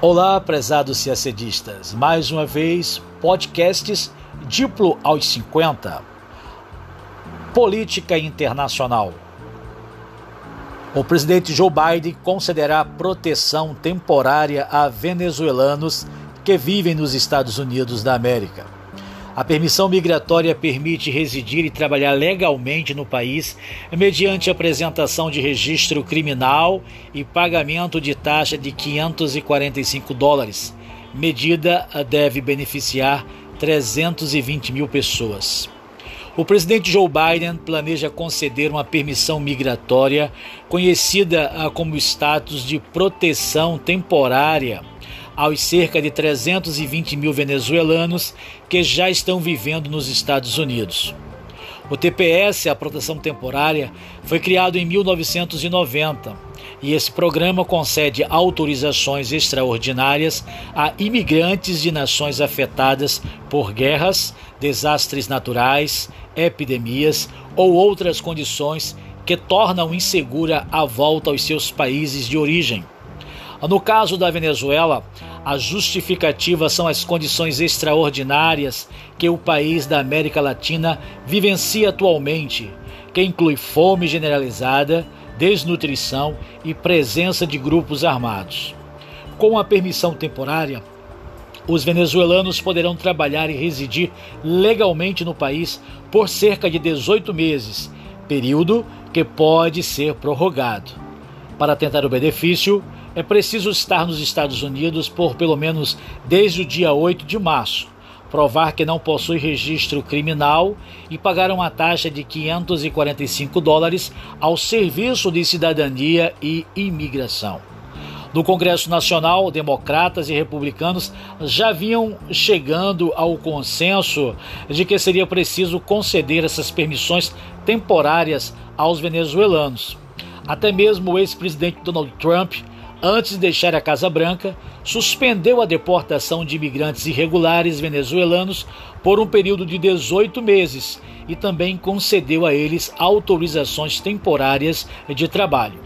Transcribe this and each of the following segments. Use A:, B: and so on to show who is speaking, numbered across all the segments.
A: Olá, prezados ciacedistas. Mais uma vez, podcasts Diplo aos 50. Política internacional. O presidente Joe Biden concederá proteção temporária a venezuelanos que vivem nos Estados Unidos da América. A permissão migratória permite residir e trabalhar legalmente no país mediante apresentação de registro criminal e pagamento de taxa de 545 dólares. Medida deve beneficiar 320 mil pessoas. O presidente Joe Biden planeja conceder uma permissão migratória, conhecida ah, como status de proteção temporária aos cerca de 320 mil venezuelanos que já estão vivendo nos Estados Unidos. O TPS, a proteção temporária, foi criado em 1990 e esse programa concede autorizações extraordinárias a imigrantes de nações afetadas por guerras, desastres naturais, epidemias ou outras condições que tornam insegura a volta aos seus países de origem. No caso da Venezuela, a justificativa são as condições extraordinárias que o país da América Latina vivencia atualmente, que inclui fome generalizada, desnutrição e presença de grupos armados. Com a permissão temporária, os venezuelanos poderão trabalhar e residir legalmente no país por cerca de 18 meses, período que pode ser prorrogado. Para tentar o benefício, é preciso estar nos Estados Unidos por pelo menos desde o dia 8 de março, provar que não possui registro criminal e pagar uma taxa de 545 dólares ao Serviço de Cidadania e Imigração. No Congresso Nacional, democratas e republicanos já vinham chegando ao consenso de que seria preciso conceder essas permissões temporárias aos venezuelanos. Até mesmo o ex-presidente Donald Trump antes de deixar a Casa Branca, suspendeu a deportação de imigrantes irregulares venezuelanos por um período de 18 meses e também concedeu a eles autorizações temporárias de trabalho.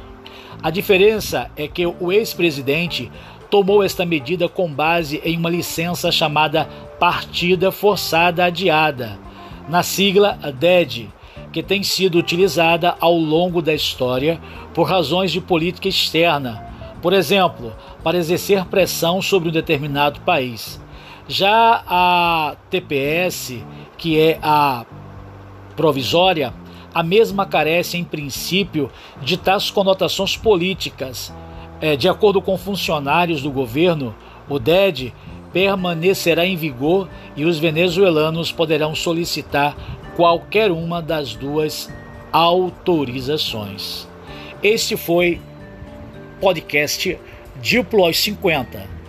A: A diferença é que o ex-presidente tomou esta medida com base em uma licença chamada Partida Forçada Adiada, na sigla DED, que tem sido utilizada ao longo da história por razões de política externa por exemplo, para exercer pressão sobre um determinado país. Já a TPS, que é a provisória, a mesma carece, em princípio, de tais conotações políticas. É, de acordo com funcionários do governo, o DED permanecerá em vigor e os venezuelanos poderão solicitar qualquer uma das duas autorizações. Este foi podcast Diplo aos 50.